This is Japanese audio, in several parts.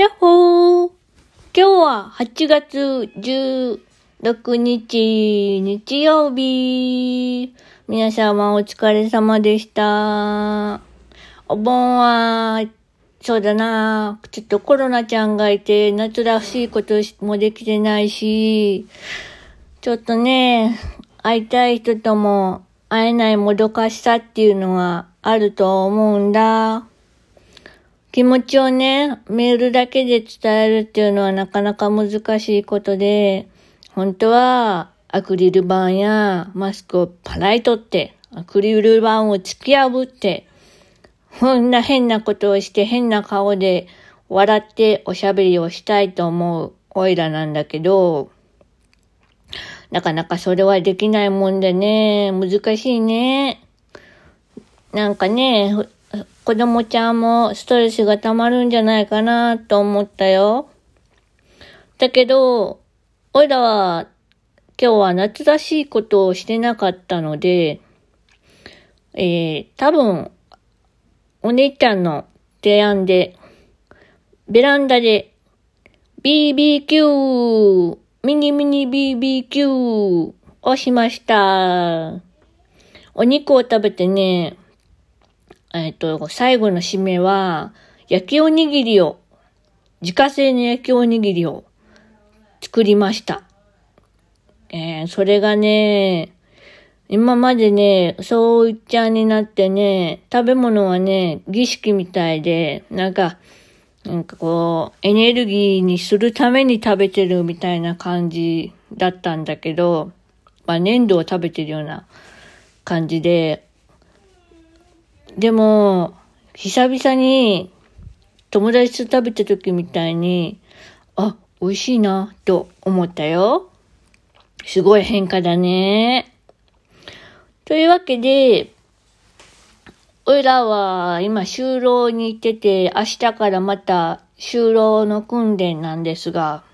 やっほー今日は8月16日日曜日皆様お疲れ様でした。お盆は、そうだなちょっとコロナちゃんがいて夏らしいこともできてないし、ちょっとね、会いたい人とも会えないもどかしさっていうのがあると思うんだ。気持ちをね、メールだけで伝えるっていうのはなかなか難しいことで、本当はアクリル板やマスクを払い取って、アクリル板を突き破って、こんな変なことをして変な顔で笑っておしゃべりをしたいと思うオイラなんだけど、なかなかそれはできないもんでね、難しいね。なんかね、子供ちゃんもストレスが溜まるんじゃないかなと思ったよ。だけど、おいらは今日は夏らしいことをしてなかったので、えー、多分、お姉ちゃんの提案で、ベランダで BBQ、ミニミニ BBQ をしました。お肉を食べてね、えっ、と、最後の締めは、焼きおにぎりを、自家製の焼きおにぎりを作りました。えー、それがね、今までね、そういっちゃんになってね、食べ物はね、儀式みたいで、なんか、なんかこう、エネルギーにするために食べてるみたいな感じだったんだけど、まあ粘土を食べてるような感じで、でも、久々に友達と食べた時みたいに、あ、美味しいな、と思ったよ。すごい変化だね。というわけで、おいらは今就労に行ってて、明日からまた就労の訓練なんですが、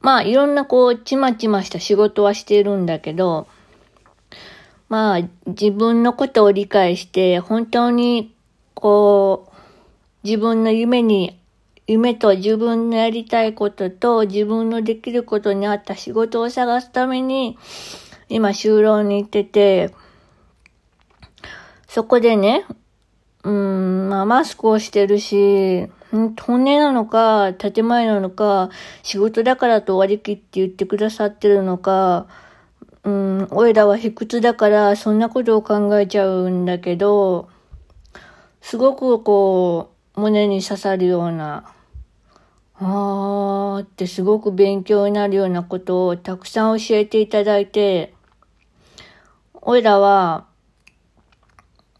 まあいろんなこう、ちまちました仕事はしてるんだけど、まあ自分のことを理解して、本当にこう、自分の夢に、夢と自分のやりたいことと自分のできることに合った仕事を探すために、今就労に行ってて、そこでね、うん、まあマスクをしてるし、本音なのか、建前なのか、仕事だからと割り切って言ってくださってるのか、うん、おいらは卑屈だからそんなことを考えちゃうんだけど、すごくこう、胸に刺さるような、あーってすごく勉強になるようなことをたくさん教えていただいて、おいらは、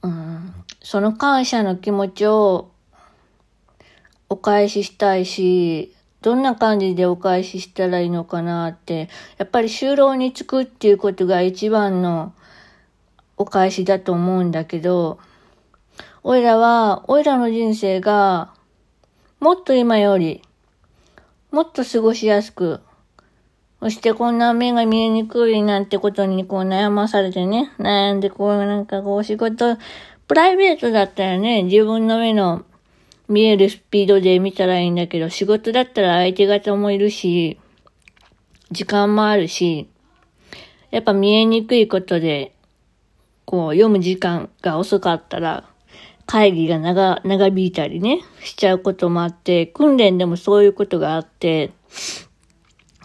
うん、その感謝の気持ちをお返ししたいし、どんな感じでお返ししたらいいのかなって、やっぱり就労に就くっていうことが一番のお返しだと思うんだけど、おいらは、おいらの人生が、もっと今より、もっと過ごしやすく、そしてこんな目が見えにくいなんてことにこう悩まされてね、悩んでこうなんかこう仕事、プライベートだったらね、自分の目の見えるスピードで見たらいいんだけど、仕事だったら相手方もいるし、時間もあるし、やっぱ見えにくいことで、こう読む時間が遅かったら、会議が長、長引いたりね、しちゃうこともあって、訓練でもそういうことがあって、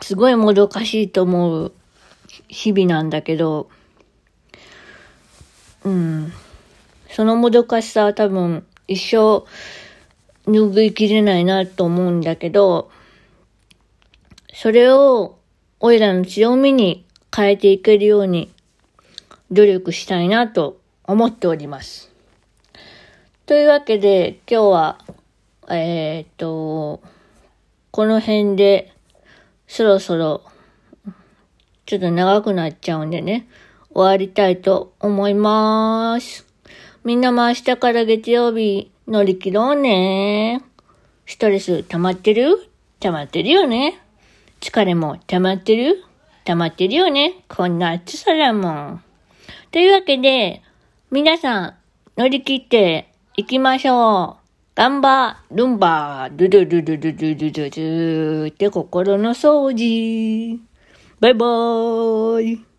すごいもどかしいと思う日々なんだけど、うん。そのもどかしさは多分一生拭いきれないなと思うんだけど、それをおいらの強みに変えていけるように努力したいなと思っております。というわけで今日は、えー、っと、この辺でそろそろちょっと長くなっちゃうんでね、終わりたいと思います。みんなも明日から月曜日乗り切ろうね。ストレス溜まってる？溜まってるよね。疲れも溜まってる？溜まってるよね。こんな暑さだもん。というわけで、皆さん乗り切っていきましょう。ガンバ、ルンバ、ドゥドゥドゥドゥドゥドゥドゥドゥって心の掃除。バイバーイ。